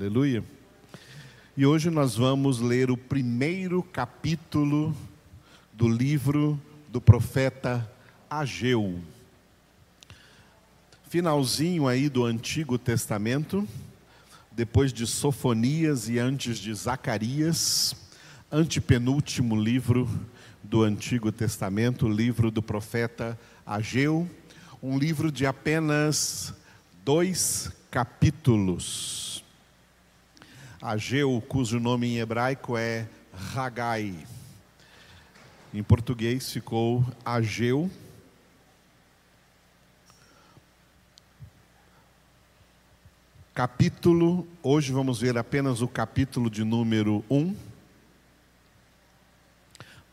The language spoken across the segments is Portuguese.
Aleluia. E hoje nós vamos ler o primeiro capítulo do livro do profeta Ageu. Finalzinho aí do Antigo Testamento, depois de Sofonias e antes de Zacarias, antepenúltimo livro do Antigo Testamento, o livro do profeta Ageu, um livro de apenas dois capítulos. Ageu, cujo nome em hebraico é Ragai. Em português ficou Ageu. Capítulo, hoje vamos ver apenas o capítulo de número 1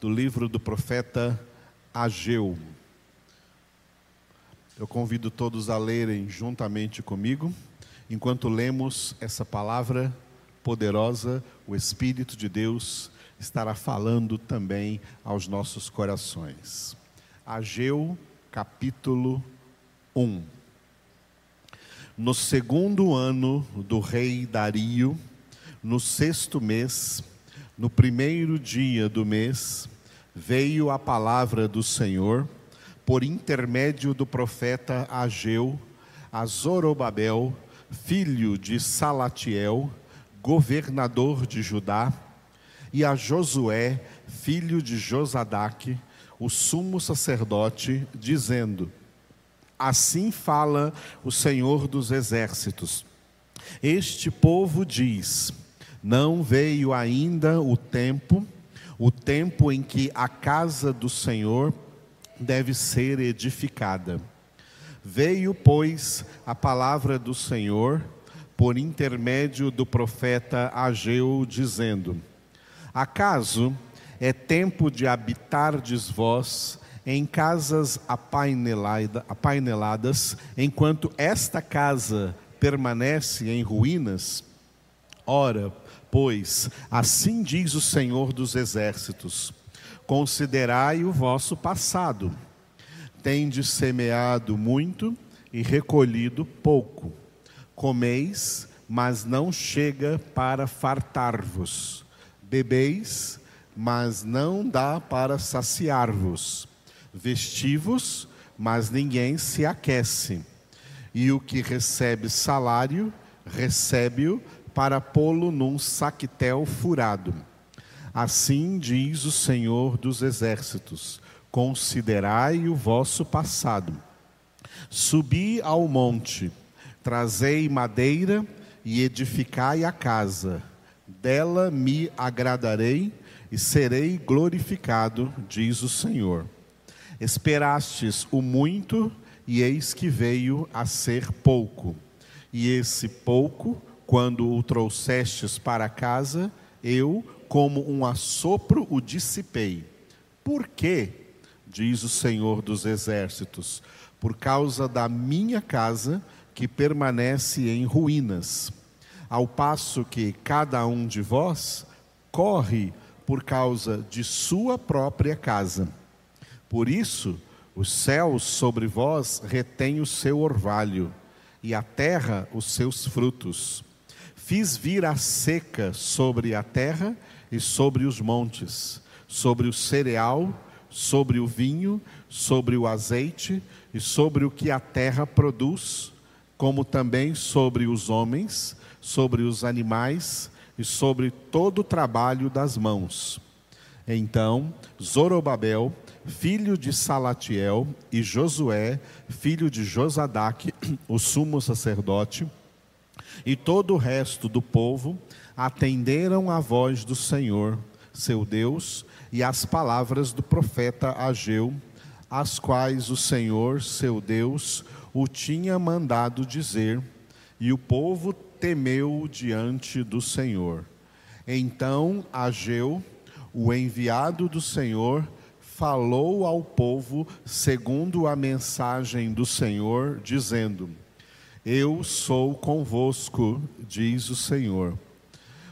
do livro do profeta Ageu. Eu convido todos a lerem juntamente comigo, enquanto lemos essa palavra poderosa, o Espírito de Deus estará falando também aos nossos corações. Ageu, capítulo 1. No segundo ano do rei Dario, no sexto mês, no primeiro dia do mês, veio a palavra do Senhor, por intermédio do profeta Ageu, a Zorobabel, filho de Salatiel, governador de Judá, e a Josué, filho de Josadaque, o sumo sacerdote, dizendo: Assim fala o Senhor dos exércitos. Este povo diz: Não veio ainda o tempo, o tempo em que a casa do Senhor deve ser edificada. Veio, pois, a palavra do Senhor por intermédio do profeta Ageu, dizendo: Acaso é tempo de habitardes vós em casas apaineladas, enquanto esta casa permanece em ruínas? Ora, pois, assim diz o Senhor dos Exércitos: Considerai o vosso passado. Tendes semeado muito e recolhido pouco. Comeis, mas não chega para fartar-vos Bebeis, mas não dá para saciar-vos. Vestivos, mas ninguém se aquece. E o que recebe salário, recebe-o para pô-lo num saquetel furado. Assim diz o Senhor dos Exércitos: Considerai o vosso passado. Subi ao monte, trazei madeira e edificai a casa dela me agradarei e serei glorificado, diz o Senhor. Esperastes o muito, e eis que veio a ser pouco. E esse pouco, quando o trouxestes para casa, eu, como um assopro, o dissipei. Por quê? Diz o Senhor dos Exércitos. Por causa da minha casa, que permanece em ruínas ao passo que cada um de vós corre por causa de sua própria casa. Por isso, os céus sobre vós retêm o seu orvalho, e a terra os seus frutos. Fiz vir a seca sobre a terra e sobre os montes, sobre o cereal, sobre o vinho, sobre o azeite e sobre o que a terra produz, como também sobre os homens sobre os animais e sobre todo o trabalho das mãos. Então, Zorobabel, filho de Salatiel, e Josué, filho de Josadaque, o sumo sacerdote, e todo o resto do povo atenderam à voz do Senhor, seu Deus, e às palavras do profeta Ageu, as quais o Senhor, seu Deus, o tinha mandado dizer, e o povo temeu diante do Senhor. Então Ageu, o enviado do Senhor, falou ao povo segundo a mensagem do Senhor, dizendo: Eu sou convosco, diz o Senhor.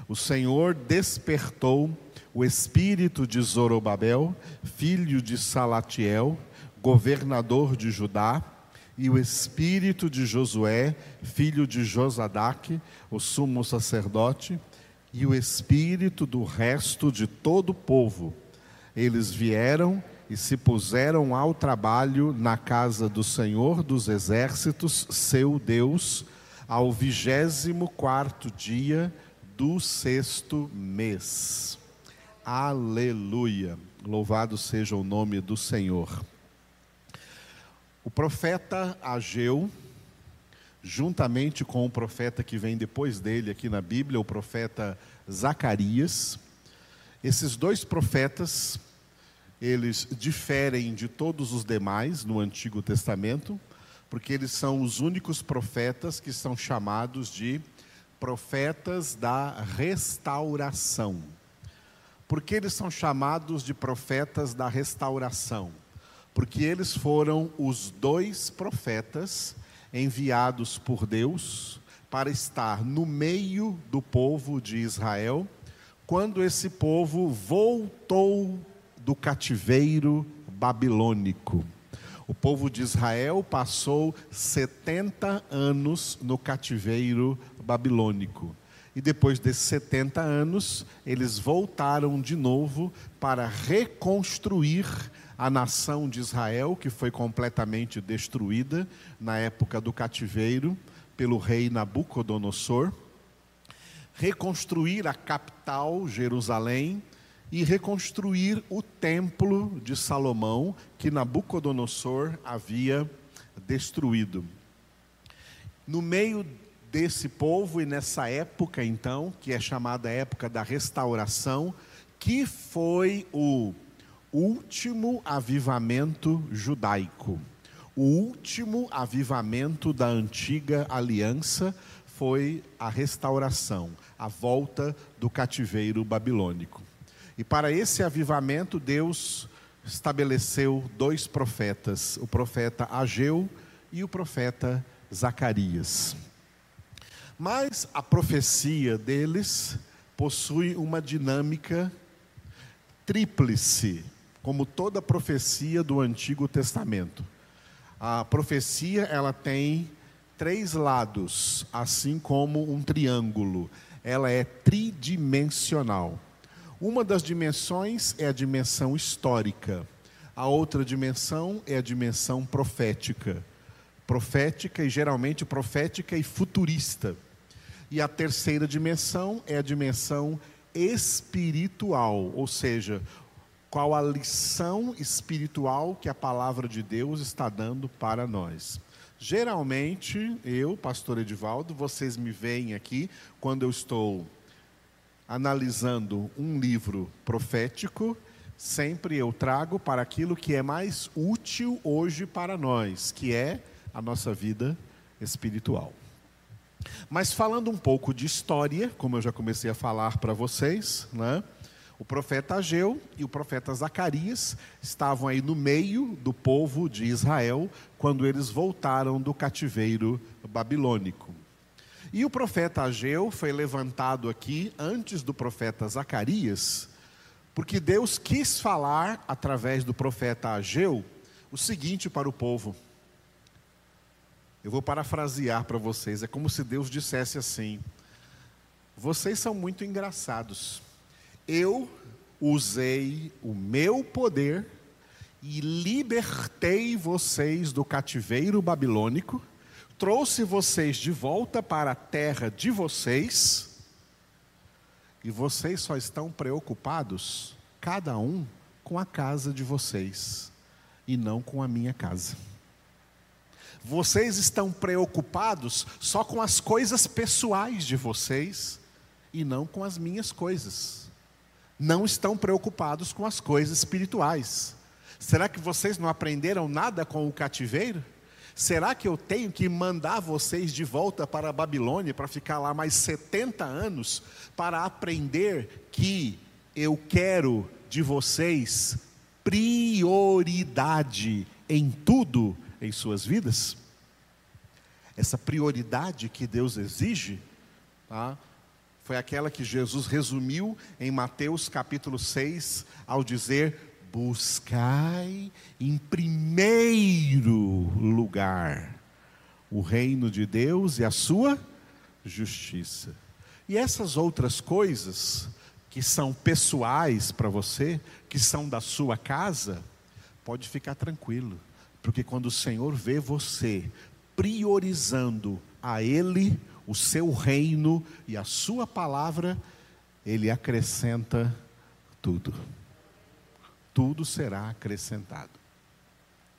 O Senhor despertou o espírito de Zorobabel, filho de Salatiel, governador de Judá, e o espírito de Josué, filho de Josadaque, o sumo sacerdote, e o espírito do resto de todo o povo. Eles vieram e se puseram ao trabalho na casa do Senhor dos exércitos, seu Deus, ao vigésimo quarto dia do sexto mês. Aleluia! Louvado seja o nome do Senhor. O profeta Ageu, juntamente com o profeta que vem depois dele aqui na Bíblia, o profeta Zacarias, esses dois profetas, eles diferem de todos os demais no Antigo Testamento, porque eles são os únicos profetas que são chamados de profetas da restauração. Por que eles são chamados de profetas da restauração? porque eles foram os dois profetas enviados por Deus para estar no meio do povo de Israel, quando esse povo voltou do cativeiro babilônico. O povo de Israel passou 70 anos no cativeiro babilônico. E depois desses 70 anos, eles voltaram de novo para reconstruir a nação de Israel, que foi completamente destruída na época do cativeiro pelo rei Nabucodonosor, reconstruir a capital, Jerusalém, e reconstruir o templo de Salomão, que Nabucodonosor havia destruído. No meio desse povo e nessa época, então, que é chamada época da restauração, que foi o último avivamento judaico. O último avivamento da antiga aliança foi a restauração, a volta do cativeiro babilônico. E para esse avivamento, Deus estabeleceu dois profetas, o profeta Ageu e o profeta Zacarias. Mas a profecia deles possui uma dinâmica tríplice como toda profecia do Antigo Testamento. A profecia ela tem três lados, assim como um triângulo. Ela é tridimensional. Uma das dimensões é a dimensão histórica. A outra dimensão é a dimensão profética. Profética e geralmente profética e futurista. E a terceira dimensão é a dimensão espiritual, ou seja, qual a lição espiritual que a palavra de Deus está dando para nós. Geralmente, eu, pastor Edivaldo, vocês me veem aqui quando eu estou analisando um livro profético, sempre eu trago para aquilo que é mais útil hoje para nós, que é a nossa vida espiritual. Mas falando um pouco de história, como eu já comecei a falar para vocês, né? O profeta Ageu e o profeta Zacarias estavam aí no meio do povo de Israel quando eles voltaram do cativeiro babilônico. E o profeta Ageu foi levantado aqui antes do profeta Zacarias, porque Deus quis falar através do profeta Ageu o seguinte para o povo. Eu vou parafrasear para vocês, é como se Deus dissesse assim: Vocês são muito engraçados eu usei o meu poder e libertei vocês do cativeiro babilônico, trouxe vocês de volta para a terra de vocês, e vocês só estão preocupados, cada um, com a casa de vocês, e não com a minha casa. Vocês estão preocupados só com as coisas pessoais de vocês, e não com as minhas coisas não estão preocupados com as coisas espirituais. Será que vocês não aprenderam nada com o cativeiro? Será que eu tenho que mandar vocês de volta para a Babilônia para ficar lá mais 70 anos para aprender que eu quero de vocês prioridade em tudo em suas vidas? Essa prioridade que Deus exige, tá? foi aquela que Jesus resumiu em Mateus capítulo 6, ao dizer: buscai em primeiro lugar o reino de Deus e a sua justiça. E essas outras coisas que são pessoais para você, que são da sua casa, pode ficar tranquilo, porque quando o Senhor vê você priorizando a Ele, o seu reino e a sua palavra, Ele acrescenta tudo. Tudo será acrescentado.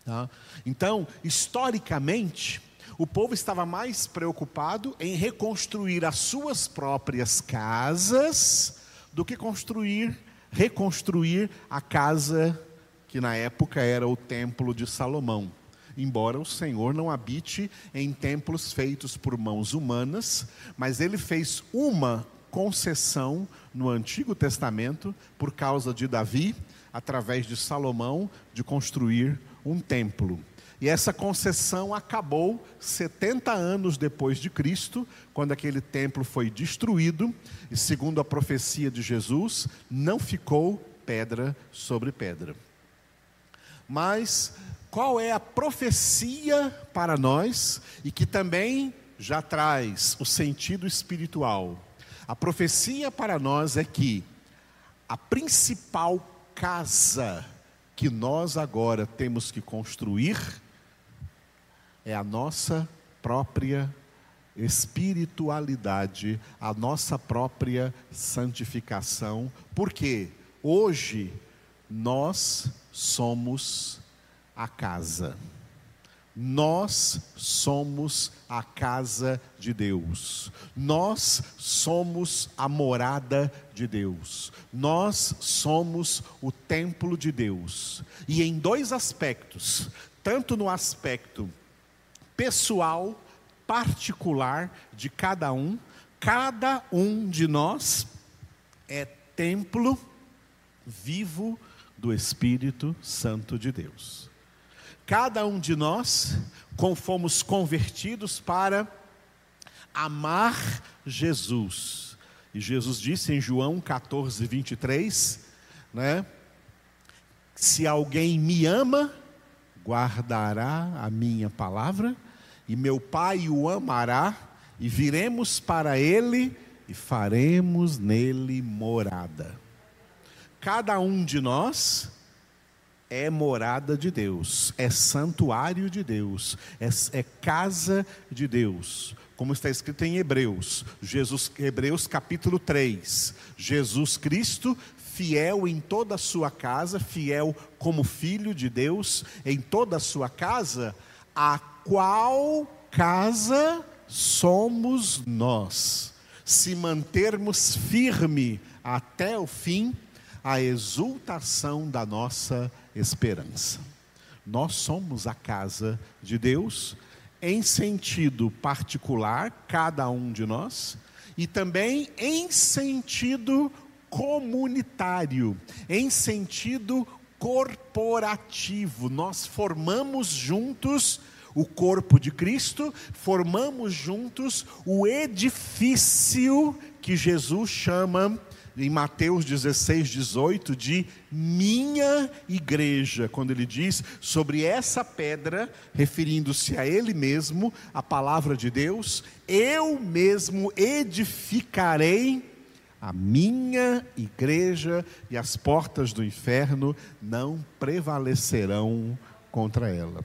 Tá? Então, historicamente, o povo estava mais preocupado em reconstruir as suas próprias casas do que construir, reconstruir a casa que na época era o templo de Salomão. Embora o Senhor não habite em templos feitos por mãos humanas, mas ele fez uma concessão no Antigo Testamento por causa de Davi, através de Salomão, de construir um templo. E essa concessão acabou 70 anos depois de Cristo, quando aquele templo foi destruído, e segundo a profecia de Jesus, não ficou pedra sobre pedra. Mas qual é a profecia para nós e que também já traz o sentido espiritual? A profecia para nós é que a principal casa que nós agora temos que construir é a nossa própria espiritualidade, a nossa própria santificação, porque hoje nós somos a casa. Nós somos a casa de Deus. Nós somos a morada de Deus. Nós somos o templo de Deus. E em dois aspectos, tanto no aspecto pessoal, particular de cada um, cada um de nós é templo vivo do Espírito Santo de Deus. Cada um de nós, fomos convertidos para amar Jesus. E Jesus disse em João 14, 23, né? Se alguém me ama, guardará a minha palavra, e meu Pai o amará, e viremos para ele e faremos nele morada. Cada um de nós é morada de Deus, é santuário de Deus, é, é, casa de Deus, como está escrito em Hebreus, Jesus, Hebreus capítulo 3. Jesus Cristo, fiel em toda a sua casa, fiel como filho de Deus em toda a sua casa, a qual casa somos nós, se mantermos firme até o fim a exultação da nossa esperança. Nós somos a casa de Deus, em sentido particular, cada um de nós, e também em sentido comunitário, em sentido corporativo. Nós formamos juntos o corpo de Cristo, formamos juntos o edifício que Jesus chama em Mateus 16, 18, de minha igreja, quando ele diz sobre essa pedra, referindo-se a ele mesmo, a palavra de Deus, eu mesmo edificarei a minha igreja e as portas do inferno não prevalecerão contra ela.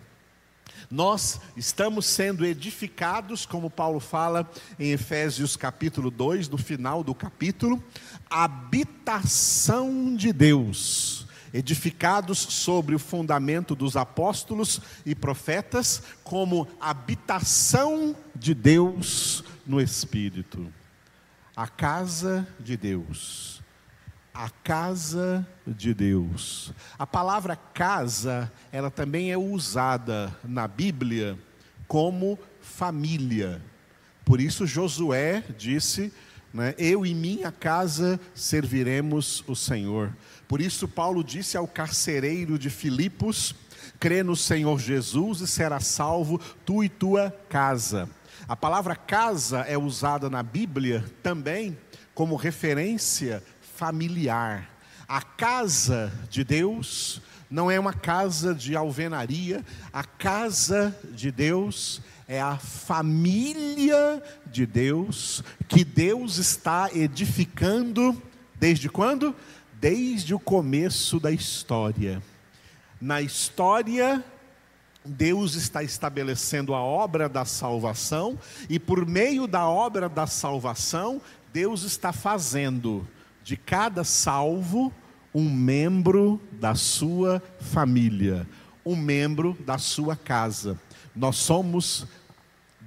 Nós estamos sendo edificados, como Paulo fala em Efésios capítulo 2, no final do capítulo, habitação de Deus, edificados sobre o fundamento dos apóstolos e profetas, como habitação de Deus no Espírito. A casa de Deus a casa de Deus. A palavra casa, ela também é usada na Bíblia como família. Por isso Josué disse, né, eu e minha casa serviremos o Senhor. Por isso Paulo disse ao carcereiro de Filipos, crê no Senhor Jesus e será salvo tu e tua casa. A palavra casa é usada na Bíblia também como referência familiar. A casa de Deus não é uma casa de alvenaria, a casa de Deus é a família de Deus que Deus está edificando desde quando? Desde o começo da história. Na história, Deus está estabelecendo a obra da salvação e por meio da obra da salvação, Deus está fazendo de cada salvo um membro da sua família, um membro da sua casa. Nós somos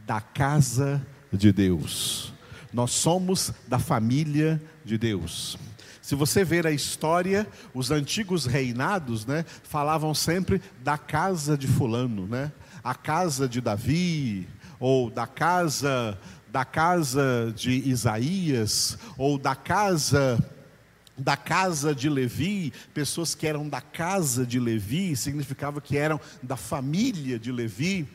da casa de Deus. Nós somos da família de Deus. Se você ver a história, os antigos reinados, né, falavam sempre da casa de fulano, né? A casa de Davi, ou da casa da casa de Isaías, ou da casa da casa de Levi, pessoas que eram da casa de Levi, significava que eram da família de Levi.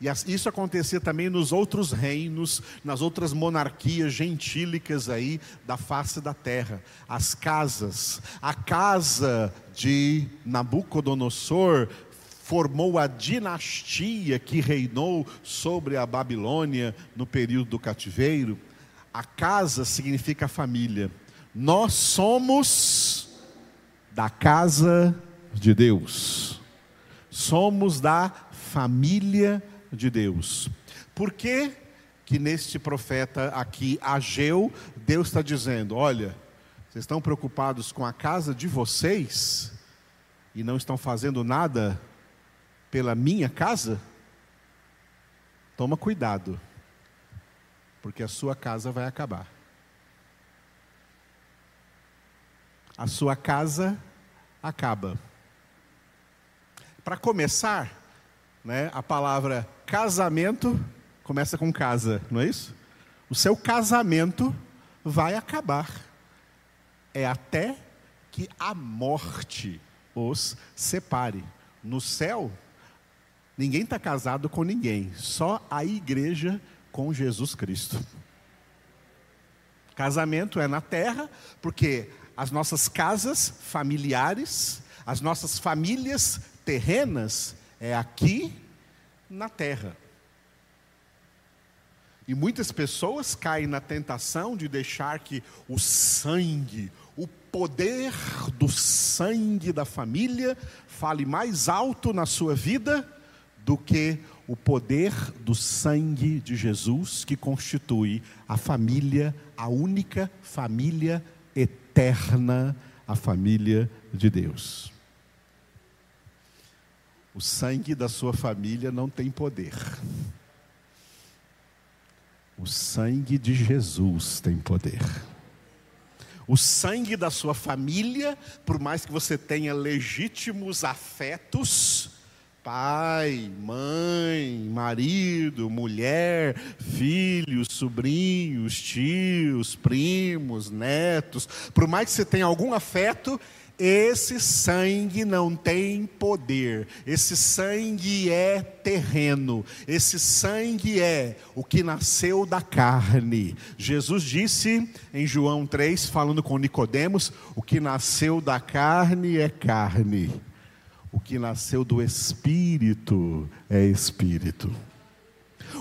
E isso acontecia também nos outros reinos, nas outras monarquias gentílicas aí da face da terra. As casas, a casa de Nabucodonosor formou a dinastia que reinou sobre a Babilônia no período do cativeiro. A casa significa família. Nós somos da casa de Deus. Somos da família de Deus. Por que que neste profeta aqui, Ageu, Deus está dizendo: olha, vocês estão preocupados com a casa de vocês e não estão fazendo nada pela minha casa? Toma cuidado, porque a sua casa vai acabar. a sua casa acaba. Para começar, né, a palavra casamento começa com casa, não é isso? O seu casamento vai acabar. É até que a morte os separe. No céu, ninguém está casado com ninguém, só a igreja com Jesus Cristo. Casamento é na terra, porque as nossas casas familiares, as nossas famílias terrenas, é aqui na terra. E muitas pessoas caem na tentação de deixar que o sangue, o poder do sangue da família, fale mais alto na sua vida do que o poder do sangue de Jesus, que constitui a família, a única família eterna a família de Deus. O sangue da sua família não tem poder. O sangue de Jesus tem poder. O sangue da sua família, por mais que você tenha legítimos afetos, pai, mãe, marido, mulher, filhos, sobrinhos, tios, primos, netos, por mais que você tenha algum afeto, esse sangue não tem poder, esse sangue é terreno, esse sangue é o que nasceu da carne. Jesus disse em João 3, falando com Nicodemos, o que nasceu da carne é carne o que nasceu do Espírito é Espírito.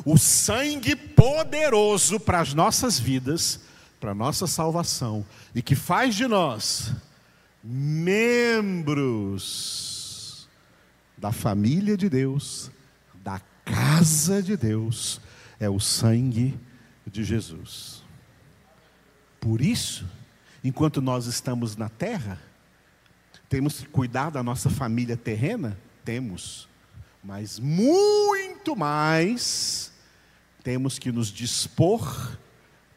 O sangue poderoso para as nossas vidas, para a nossa salvação, e que faz de nós membros da família de Deus, da casa de Deus, é o sangue de Jesus. Por isso, enquanto nós estamos na terra, temos que cuidar da nossa família terrena? Temos. Mas muito mais, temos que nos dispor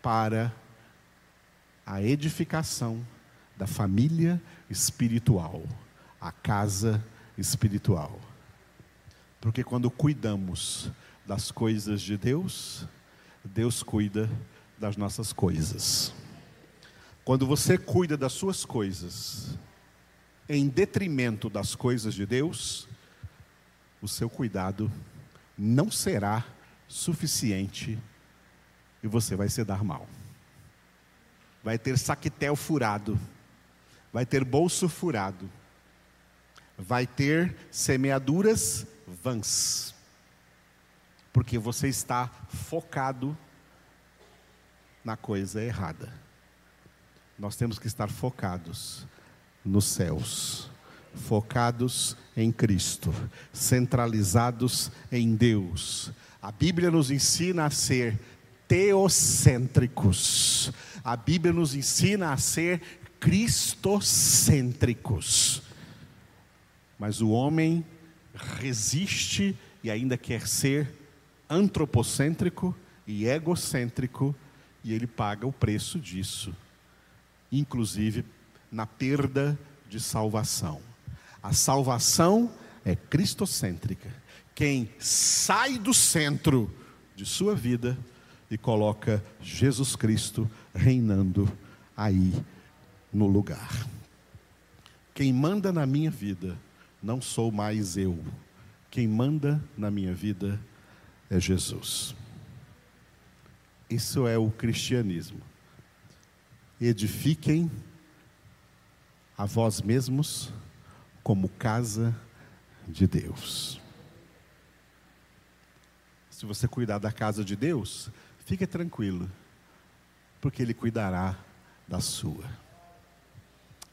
para a edificação da família espiritual, a casa espiritual. Porque quando cuidamos das coisas de Deus, Deus cuida das nossas coisas. Quando você cuida das suas coisas, em detrimento das coisas de Deus, o seu cuidado não será suficiente e você vai se dar mal. Vai ter saquetel furado, vai ter bolso furado, vai ter semeaduras vãs, porque você está focado na coisa errada. Nós temos que estar focados nos céus, focados em Cristo, centralizados em Deus. A Bíblia nos ensina a ser teocêntricos. A Bíblia nos ensina a ser cristocêntricos. Mas o homem resiste e ainda quer ser antropocêntrico e egocêntrico, e ele paga o preço disso, inclusive na perda de salvação. A salvação é cristocêntrica. Quem sai do centro de sua vida e coloca Jesus Cristo reinando aí no lugar. Quem manda na minha vida não sou mais eu. Quem manda na minha vida é Jesus. Isso é o cristianismo. Edifiquem a vós mesmos como casa de Deus. Se você cuidar da casa de Deus, fique tranquilo, porque Ele cuidará da sua.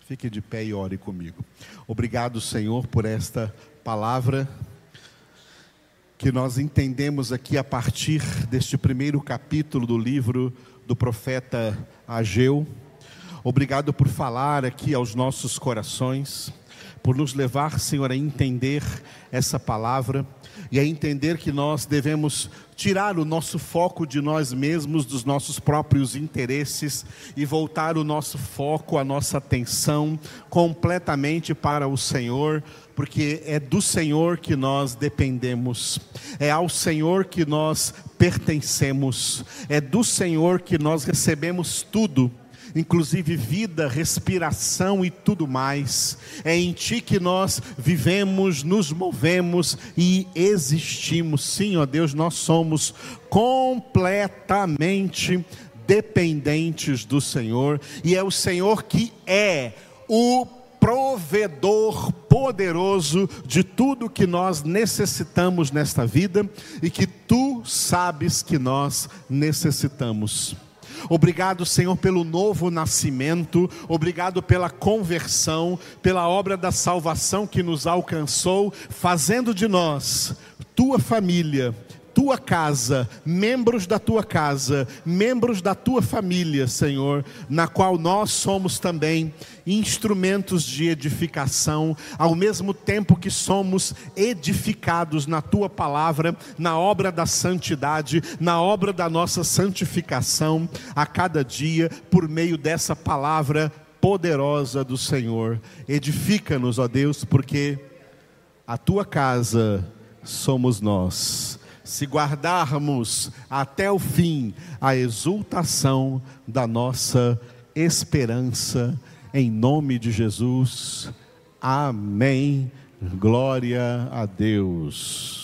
Fique de pé e ore comigo. Obrigado, Senhor, por esta palavra que nós entendemos aqui a partir deste primeiro capítulo do livro do profeta Ageu. Obrigado por falar aqui aos nossos corações, por nos levar, Senhor, a entender essa palavra e a entender que nós devemos tirar o nosso foco de nós mesmos, dos nossos próprios interesses e voltar o nosso foco, a nossa atenção completamente para o Senhor, porque é do Senhor que nós dependemos, é ao Senhor que nós pertencemos, é do Senhor que nós recebemos tudo inclusive vida, respiração e tudo mais. É em Ti que nós vivemos, nos movemos e existimos. Sim, ó Deus, nós somos completamente dependentes do Senhor, e é o Senhor que é o provedor poderoso de tudo que nós necessitamos nesta vida e que tu sabes que nós necessitamos. Obrigado, Senhor, pelo novo nascimento, obrigado pela conversão, pela obra da salvação que nos alcançou, fazendo de nós, tua família, tua casa, membros da tua casa, membros da tua família, Senhor, na qual nós somos também instrumentos de edificação, ao mesmo tempo que somos edificados na tua palavra, na obra da santidade, na obra da nossa santificação, a cada dia, por meio dessa palavra poderosa do Senhor. Edifica-nos, ó Deus, porque a tua casa somos nós se guardarmos até o fim a exultação da nossa esperança, em nome de Jesus. Amém. Glória a Deus.